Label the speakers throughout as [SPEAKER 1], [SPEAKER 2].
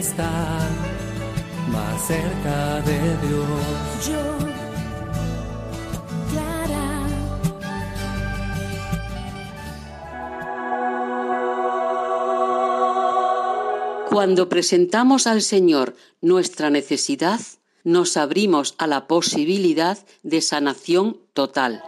[SPEAKER 1] Estar más cerca de Dios.
[SPEAKER 2] Yo, Clara.
[SPEAKER 3] Cuando presentamos al Señor nuestra necesidad, nos abrimos a la posibilidad de sanación total.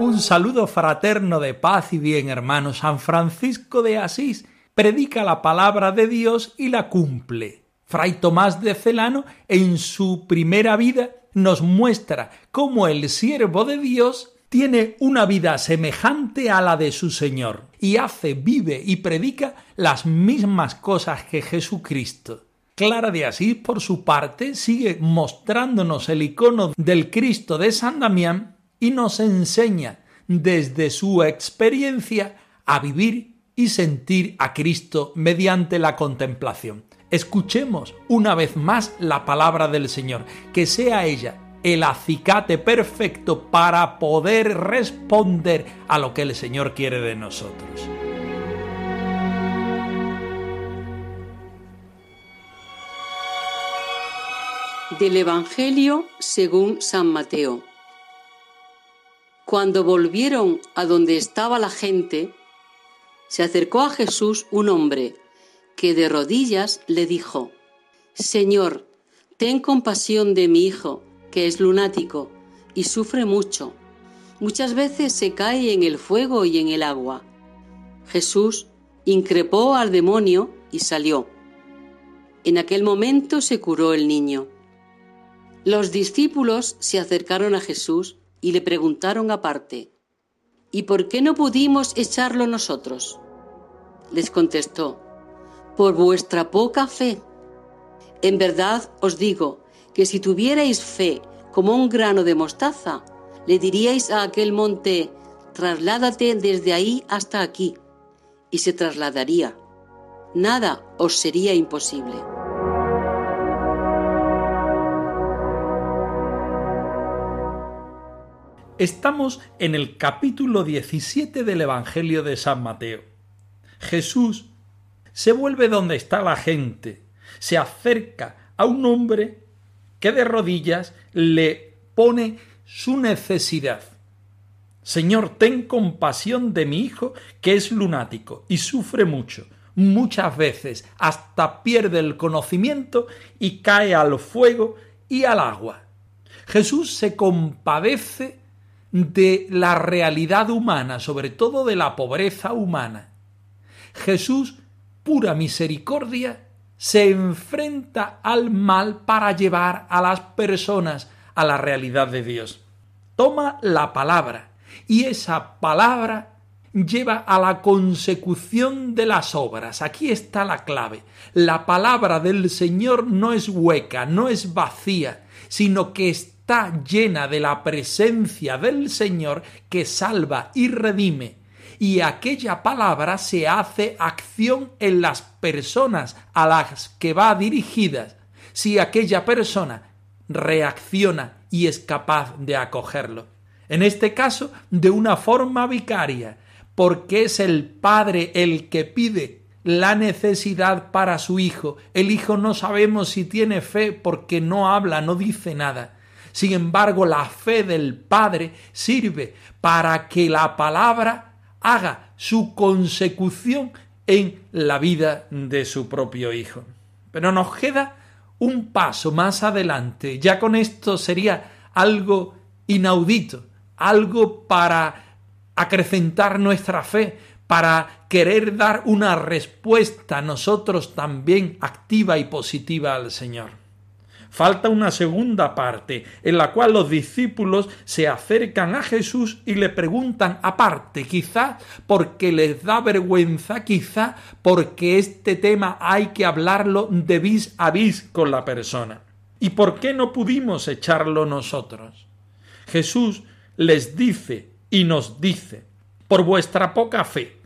[SPEAKER 4] Un saludo fraterno de paz y bien, hermano. San Francisco de Asís predica la palabra de Dios y la cumple. Fray Tomás de Celano, en su primera vida, nos muestra cómo el siervo de Dios tiene una vida semejante a la de su Señor y hace, vive y predica las mismas cosas que Jesucristo. Clara de Asís, por su parte, sigue mostrándonos el icono del Cristo de San Damián y nos enseña desde su experiencia a vivir y sentir a Cristo mediante la contemplación. Escuchemos una vez más la palabra del Señor, que sea ella el acicate perfecto para poder responder a lo que el Señor quiere de nosotros.
[SPEAKER 3] Del Evangelio según San Mateo. Cuando volvieron a donde estaba la gente, se acercó a Jesús un hombre que de rodillas le dijo, Señor, ten compasión de mi hijo, que es lunático y sufre mucho. Muchas veces se cae en el fuego y en el agua. Jesús increpó al demonio y salió. En aquel momento se curó el niño. Los discípulos se acercaron a Jesús y le preguntaron aparte, ¿Y por qué no pudimos echarlo nosotros? Les contestó, por vuestra poca fe. En verdad os digo que si tuvierais fe como un grano de mostaza, le diríais a aquel monte, trasládate desde ahí hasta aquí, y se trasladaría. Nada os sería imposible.
[SPEAKER 4] Estamos en el capítulo 17 del Evangelio de San Mateo. Jesús se vuelve donde está la gente, se acerca a un hombre que de rodillas le pone su necesidad. Señor, ten compasión de mi hijo que es lunático y sufre mucho. Muchas veces hasta pierde el conocimiento y cae al fuego y al agua. Jesús se compadece de la realidad humana, sobre todo de la pobreza humana. Jesús, pura misericordia, se enfrenta al mal para llevar a las personas a la realidad de Dios. Toma la palabra y esa palabra lleva a la consecución de las obras. Aquí está la clave. La palabra del Señor no es hueca, no es vacía, sino que está llena de la presencia del Señor que salva y redime. Y aquella palabra se hace acción en las personas a las que va dirigida. Si aquella persona reacciona y es capaz de acogerlo. En este caso, de una forma vicaria, porque es el padre el que pide la necesidad para su hijo. El hijo no sabemos si tiene fe porque no habla, no dice nada. Sin embargo, la fe del padre sirve para que la palabra haga su consecución en la vida de su propio hijo. Pero nos queda un paso más adelante. Ya con esto sería algo inaudito, algo para acrecentar nuestra fe, para querer dar una respuesta nosotros también activa y positiva al Señor. Falta una segunda parte, en la cual los discípulos se acercan a Jesús y le preguntan aparte, quizá porque les da vergüenza, quizá porque este tema hay que hablarlo de vis a vis con la persona. ¿Y por qué no pudimos echarlo nosotros? Jesús les dice y nos dice, por vuestra poca fe.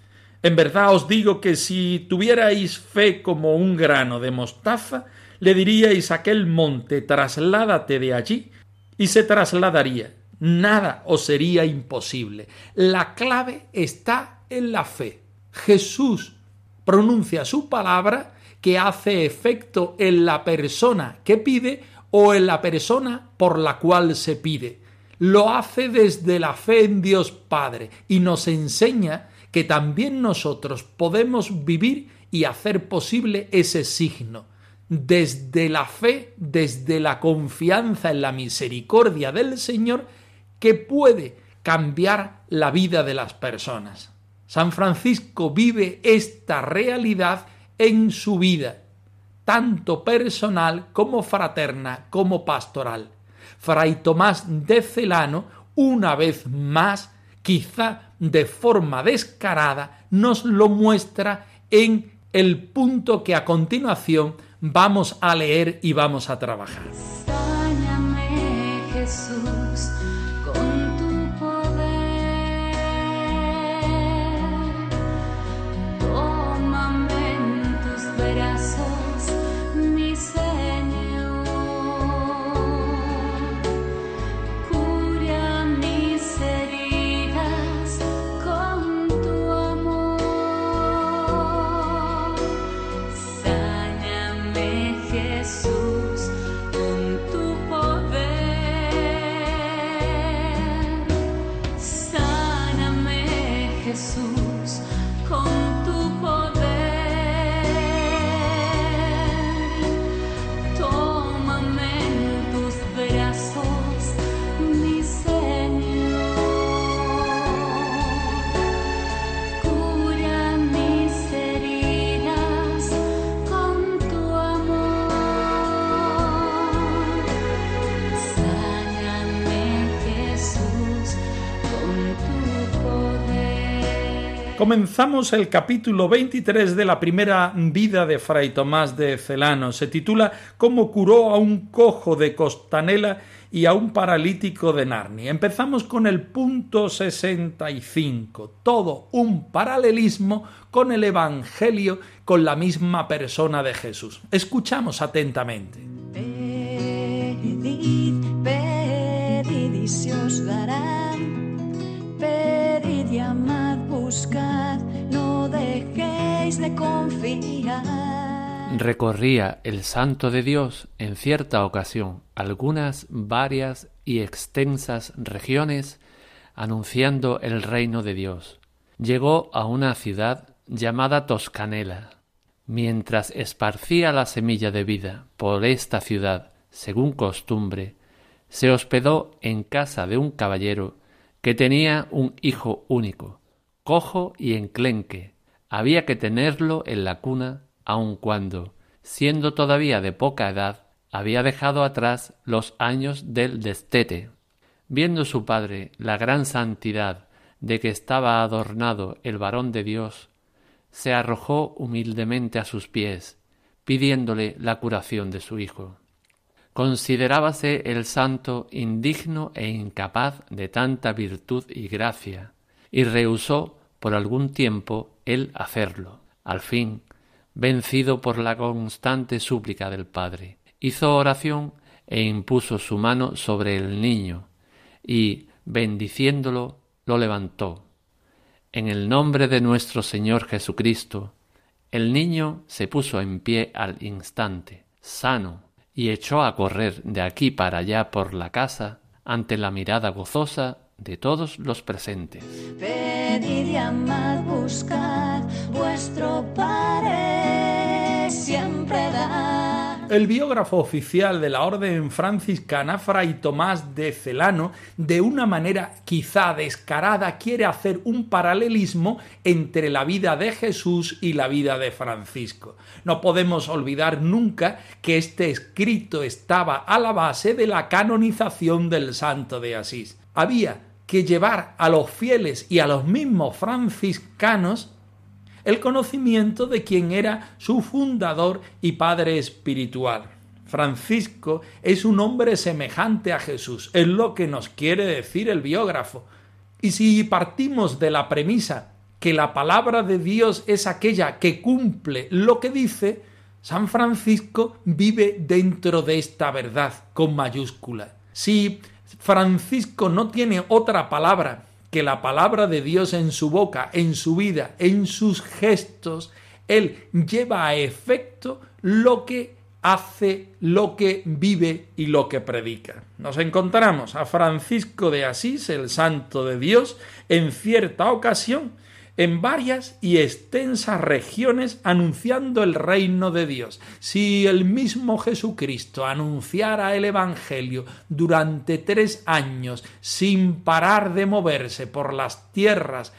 [SPEAKER 4] En verdad os digo que si tuvierais fe como un grano de mostaza, le diríais a aquel monte, trasládate de allí, y se trasladaría. Nada os sería imposible. La clave está en la fe. Jesús pronuncia su palabra que hace efecto en la persona que pide o en la persona por la cual se pide. Lo hace desde la fe en Dios Padre y nos enseña que también nosotros podemos vivir y hacer posible ese signo desde la fe, desde la confianza en la misericordia del Señor, que puede cambiar la vida de las personas. San Francisco vive esta realidad en su vida, tanto personal como fraterna como pastoral. Fray Tomás de Celano, una vez más, quizá de forma descarada, nos lo muestra en el punto que a continuación vamos a leer y vamos a trabajar. Comenzamos el capítulo 23 de la primera vida de Fray Tomás de Celano. Se titula Cómo curó a un cojo de Costanela y a un paralítico de Narnia. Empezamos con el punto 65. Todo un paralelismo con el Evangelio, con la misma persona de Jesús. Escuchamos atentamente.
[SPEAKER 5] Pedid, pedid y se os dará. Pedid, llamad, buscad, no dejéis
[SPEAKER 6] Recorría el Santo de Dios en cierta ocasión algunas varias y extensas regiones anunciando el reino de Dios. Llegó a una ciudad llamada Toscanela. Mientras esparcía la semilla de vida por esta ciudad, según costumbre, se hospedó en casa de un caballero que tenía un hijo único, cojo y enclenque. Había que tenerlo en la cuna aun cuando, siendo todavía de poca edad, había dejado atrás los años del destete. Viendo su padre la gran santidad de que estaba adornado el varón de Dios, se arrojó humildemente a sus pies, pidiéndole la curación de su hijo. Considerábase el santo indigno e incapaz de tanta virtud y gracia, y rehusó por algún tiempo hacerlo. Al fin, vencido por la constante súplica del Padre, hizo oración e impuso su mano sobre el niño, y, bendiciéndolo, lo levantó. En el nombre de nuestro Señor Jesucristo, el niño se puso en pie al instante, sano, y echó a correr de aquí para allá por la casa ante la mirada gozosa de todos los presentes.
[SPEAKER 5] Pedid, llamad, buscad, vuestro Padre siempre da.
[SPEAKER 4] El biógrafo oficial de la orden franciscana, Fray Tomás de Celano, de una manera quizá descarada, quiere hacer un paralelismo entre la vida de Jesús y la vida de Francisco. No podemos olvidar nunca que este escrito estaba a la base de la canonización del santo de Asís. Había que llevar a los fieles y a los mismos franciscanos el conocimiento de quién era su fundador y padre espiritual. Francisco es un hombre semejante a Jesús, es lo que nos quiere decir el biógrafo. Y si partimos de la premisa que la palabra de Dios es aquella que cumple lo que dice, San Francisco vive dentro de esta verdad con mayúscula. Si Francisco no tiene otra palabra que la palabra de Dios en su boca, en su vida, en sus gestos, él lleva a efecto lo que hace, lo que vive y lo que predica. Nos encontramos a Francisco de Asís, el santo de Dios, en cierta ocasión en varias y extensas regiones anunciando el reino de Dios. Si el mismo Jesucristo anunciara el Evangelio durante tres años sin parar de moverse por las tierras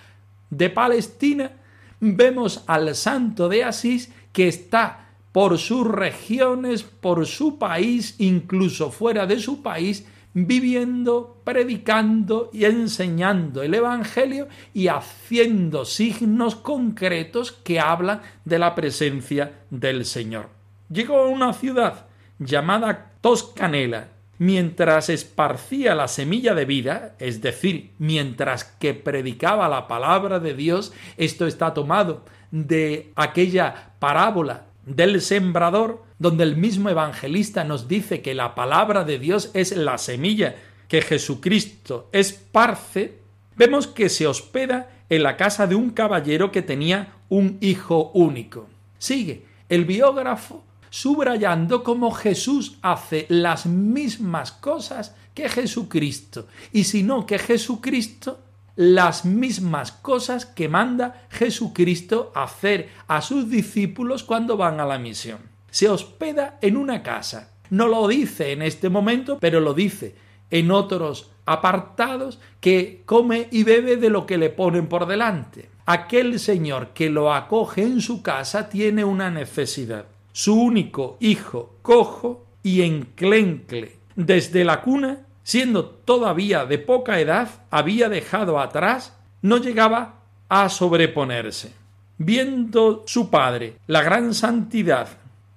[SPEAKER 4] de Palestina, vemos al santo de Asís que está por sus regiones, por su país, incluso fuera de su país, viviendo, predicando y enseñando el Evangelio y haciendo signos concretos que hablan de la presencia del Señor. Llegó a una ciudad llamada Toscanela, mientras esparcía la semilla de vida, es decir, mientras que predicaba la palabra de Dios, esto está tomado de aquella parábola del sembrador, donde el mismo evangelista nos dice que la palabra de Dios es la semilla que Jesucristo esparce, vemos que se hospeda en la casa de un caballero que tenía un hijo único. Sigue el biógrafo subrayando cómo Jesús hace las mismas cosas que Jesucristo, y si no que Jesucristo las mismas cosas que manda Jesucristo hacer a sus discípulos cuando van a la misión. Se hospeda en una casa. No lo dice en este momento, pero lo dice en otros apartados que come y bebe de lo que le ponen por delante. Aquel señor que lo acoge en su casa tiene una necesidad. Su único hijo cojo y enclencle desde la cuna siendo todavía de poca edad, había dejado atrás, no llegaba a sobreponerse. Viendo su padre la gran santidad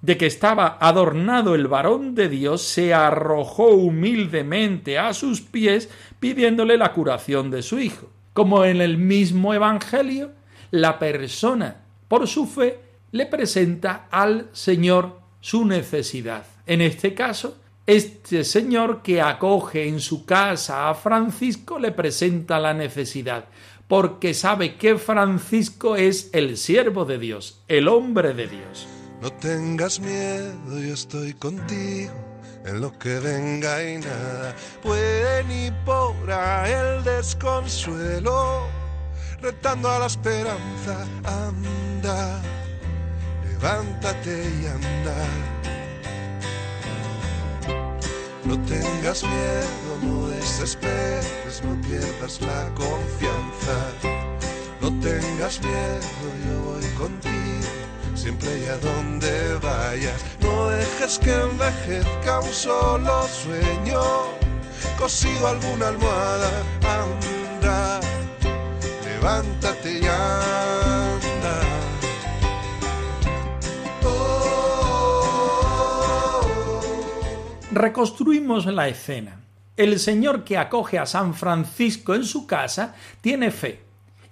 [SPEAKER 4] de que estaba adornado el varón de Dios, se arrojó humildemente a sus pies pidiéndole la curación de su hijo. Como en el mismo Evangelio, la persona, por su fe, le presenta al Señor su necesidad. En este caso, este señor que acoge en su casa a Francisco le presenta la necesidad, porque sabe que Francisco es el siervo de Dios, el hombre de Dios.
[SPEAKER 7] No tengas miedo, yo estoy contigo en lo que venga y nada puede ni podrá el desconsuelo, retando a la esperanza, anda, levántate y anda. No tengas miedo, no desesperes, no pierdas la confianza. No tengas miedo, yo voy contigo, siempre y a donde vayas. No dejes que envejezca un solo sueño, cosido alguna almohada, anda, levántate y anda.
[SPEAKER 4] reconstruimos la escena. El señor que acoge a San Francisco en su casa tiene fe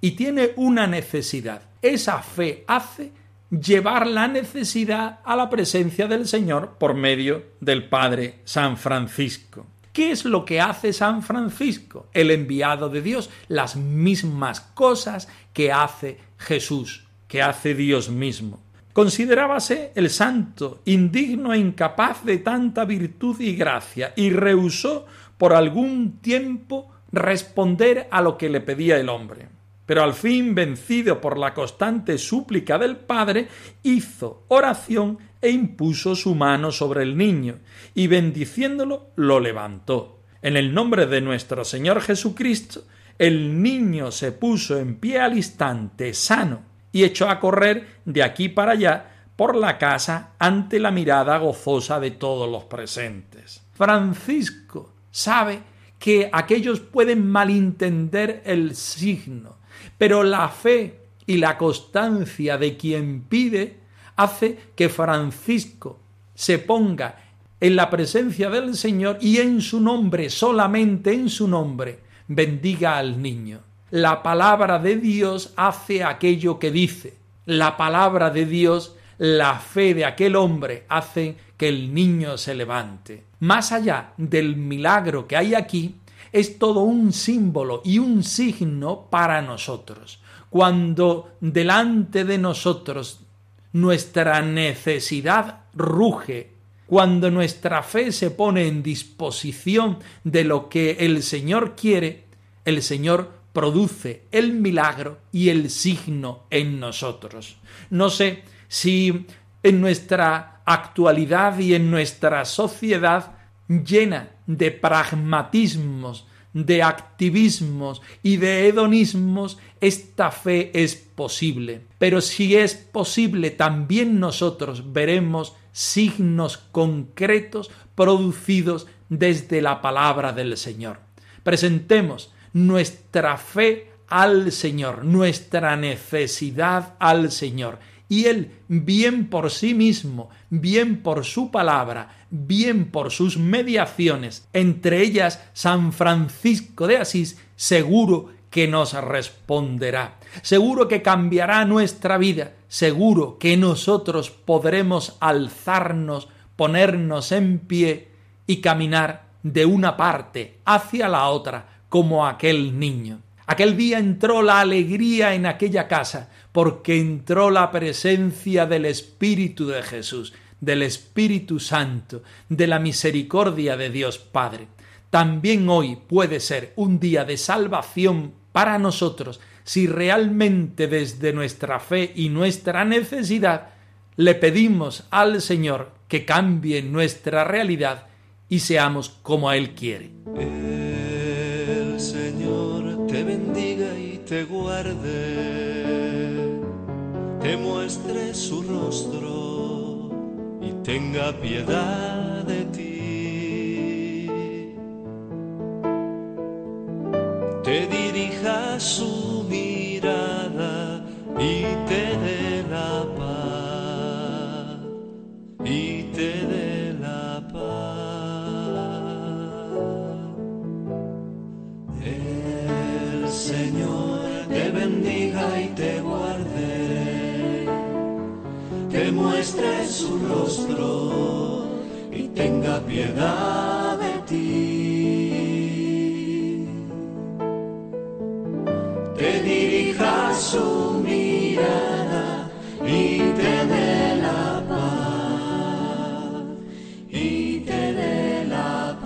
[SPEAKER 4] y tiene una necesidad. Esa fe hace llevar la necesidad a la presencia del Señor por medio del Padre San Francisco. ¿Qué es lo que hace San Francisco, el enviado de Dios? Las mismas cosas que hace Jesús, que hace Dios mismo. Considerábase el santo indigno e incapaz de tanta virtud y gracia, y rehusó por algún tiempo responder a lo que le pedía el hombre. Pero al fin, vencido por la constante súplica del padre, hizo oración e impuso su mano sobre el niño, y bendiciéndolo lo levantó. En el nombre de nuestro Señor Jesucristo, el niño se puso en pie al instante, sano, y echó a correr de aquí para allá por la casa ante la mirada gozosa de todos los presentes. Francisco sabe que aquellos pueden malentender el signo, pero la fe y la constancia de quien pide hace que Francisco se ponga en la presencia del Señor y en su nombre, solamente en su nombre, bendiga al niño. La palabra de Dios hace aquello que dice. La palabra de Dios, la fe de aquel hombre hace que el niño se levante. Más allá del milagro que hay aquí, es todo un símbolo y un signo para nosotros. Cuando delante de nosotros nuestra necesidad ruge, cuando nuestra fe se pone en disposición de lo que el Señor quiere, el Señor produce el milagro y el signo en nosotros. No sé si en nuestra actualidad y en nuestra sociedad llena de pragmatismos, de activismos y de hedonismos, esta fe es posible. Pero si es posible, también nosotros veremos signos concretos producidos desde la palabra del Señor. Presentemos nuestra fe al Señor, nuestra necesidad al Señor y Él, bien por sí mismo, bien por su palabra, bien por sus mediaciones, entre ellas San Francisco de Asís, seguro que nos responderá, seguro que cambiará nuestra vida, seguro que nosotros podremos alzarnos, ponernos en pie y caminar de una parte hacia la otra como aquel niño. Aquel día entró la alegría en aquella casa, porque entró la presencia del Espíritu de Jesús, del Espíritu Santo, de la misericordia de Dios Padre. También hoy puede ser un día de salvación para nosotros si realmente desde nuestra fe y nuestra necesidad le pedimos al Señor que cambie nuestra realidad y seamos como Él quiere.
[SPEAKER 1] El Señor te bendiga y te guarde, te muestre su rostro y tenga piedad de ti. Te dirija su mirada y te dé la paz, muestre su rostro y tenga piedad de ti. Te dirija su mirada y te dé la paz, y te dé la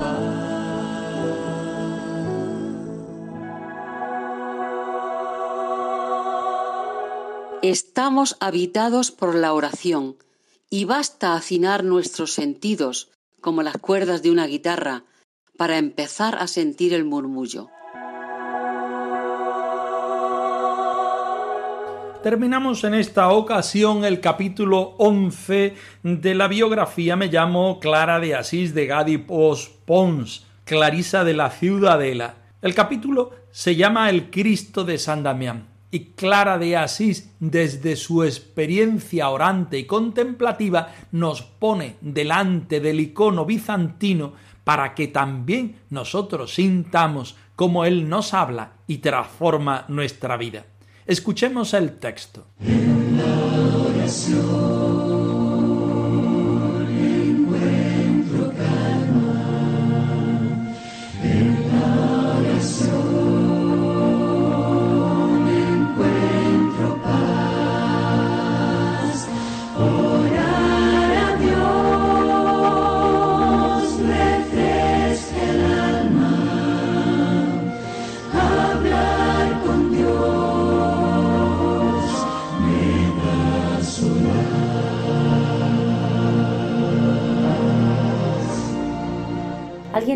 [SPEAKER 3] Estamos habitados por la oración y basta afinar nuestros sentidos, como las cuerdas de una guitarra, para empezar a sentir el murmullo.
[SPEAKER 4] Terminamos en esta ocasión el capítulo 11 de la biografía Me llamo Clara de Asís de Gadi Pos Pons, Clarisa de la Ciudadela. El capítulo se llama El Cristo de San Damián y Clara de Asís, desde su experiencia orante y contemplativa, nos pone delante del icono bizantino para que también nosotros sintamos cómo Él nos habla y transforma nuestra vida. Escuchemos el texto.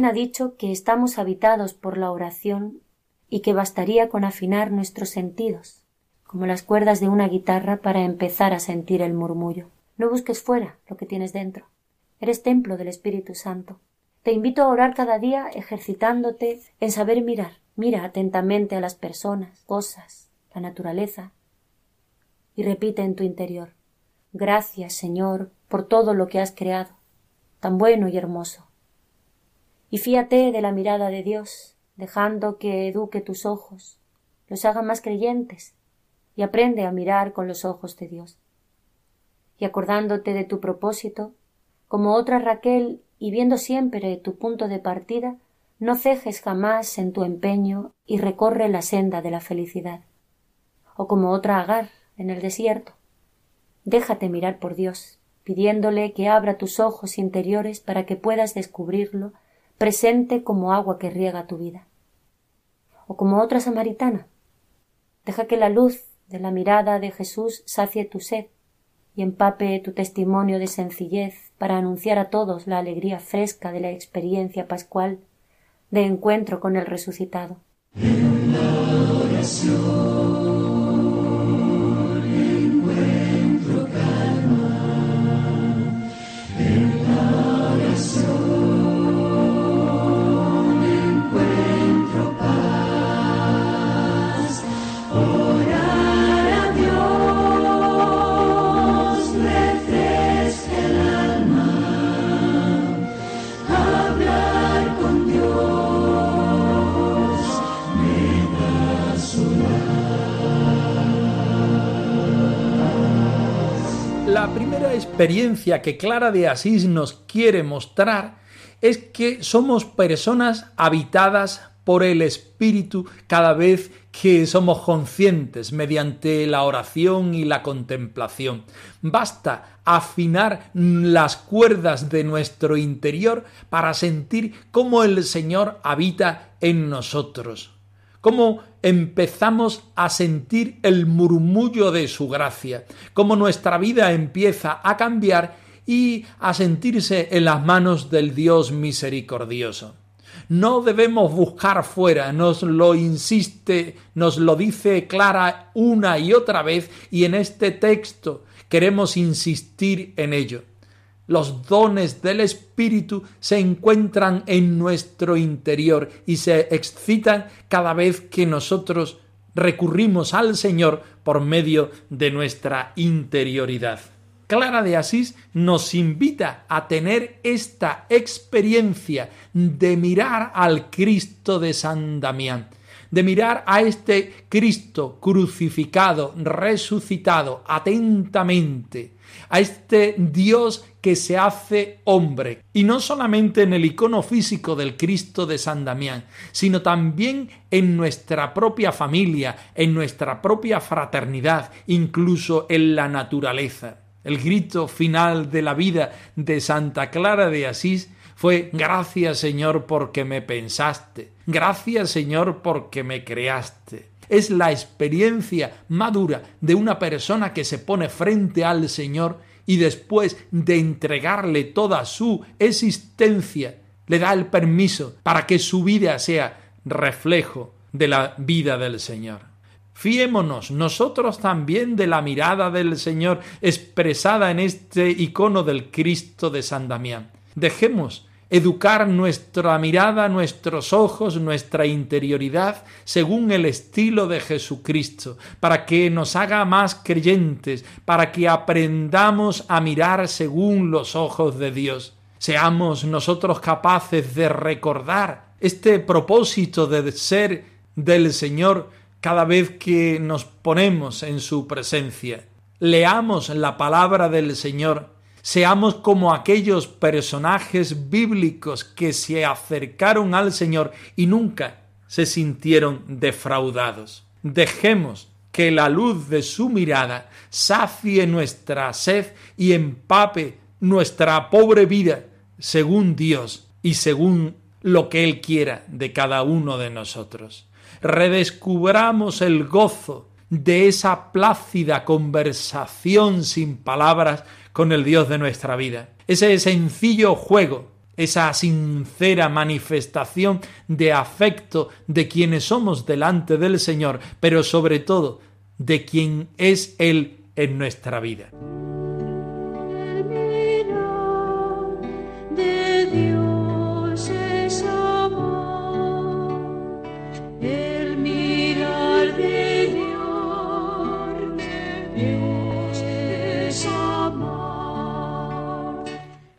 [SPEAKER 8] Ha dicho que estamos habitados por la oración y que bastaría con afinar nuestros sentidos, como las cuerdas de una guitarra para empezar a sentir el murmullo. No busques fuera lo que tienes dentro. Eres templo del Espíritu Santo. Te invito a orar cada día ejercitándote en saber mirar. Mira atentamente a las personas, cosas, la naturaleza. Y repite en tu interior Gracias, Señor, por todo lo que has creado, tan bueno y hermoso. Y fíate de la mirada de Dios, dejando que eduque tus ojos, los haga más creyentes, y aprende a mirar con los ojos de Dios. Y acordándote de tu propósito, como otra Raquel y viendo siempre tu punto de partida, no cejes jamás en tu empeño y recorre la senda de la felicidad. O como otra Agar en el desierto. Déjate mirar por Dios, pidiéndole que abra tus ojos interiores para que puedas descubrirlo presente como agua que riega tu vida. O como otra samaritana. Deja que la luz de la mirada de Jesús sacie tu sed y empape tu testimonio de sencillez para anunciar a todos la alegría fresca de la experiencia pascual de encuentro con el resucitado.
[SPEAKER 4] La experiencia que Clara de Asís nos quiere mostrar es que somos personas habitadas por el Espíritu cada vez que somos conscientes mediante la oración y la contemplación. Basta afinar las cuerdas de nuestro interior para sentir cómo el Señor habita en nosotros, cómo empezamos a sentir el murmullo de su gracia, cómo nuestra vida empieza a cambiar y a sentirse en las manos del Dios misericordioso. No debemos buscar fuera, nos lo insiste, nos lo dice Clara una y otra vez y en este texto queremos insistir en ello. Los dones del Espíritu se encuentran en nuestro interior y se excitan cada vez que nosotros recurrimos al Señor por medio de nuestra interioridad. Clara de Asís nos invita a tener esta experiencia de mirar al Cristo de San Damián, de mirar a este Cristo crucificado, resucitado atentamente, a este Dios que se hace hombre, y no solamente en el icono físico del Cristo de San Damián, sino también en nuestra propia familia, en nuestra propia fraternidad, incluso en la naturaleza. El grito final de la vida de Santa Clara de Asís fue Gracias Señor porque me pensaste, gracias Señor porque me creaste. Es la experiencia madura de una persona que se pone frente al Señor y después de entregarle toda su existencia, le da el permiso para que su vida sea reflejo de la vida del Señor. Fiémonos nosotros también de la mirada del Señor expresada en este icono del Cristo de San Damián. Dejemos educar nuestra mirada, nuestros ojos, nuestra interioridad según el estilo de Jesucristo, para que nos haga más creyentes, para que aprendamos a mirar según los ojos de Dios. Seamos nosotros capaces de recordar este propósito de ser del Señor cada vez que nos ponemos en su presencia. Leamos la palabra del Señor, seamos como aquellos personajes bíblicos que se acercaron al Señor y nunca se sintieron defraudados. Dejemos que la luz de su mirada sacie nuestra sed y empape nuestra pobre vida según Dios y según lo que Él quiera de cada uno de nosotros redescubramos el gozo de esa plácida conversación sin palabras con el Dios de nuestra vida. Ese sencillo juego esa sincera manifestación de afecto de quienes somos delante del Señor, pero sobre todo de quien es Él en nuestra vida.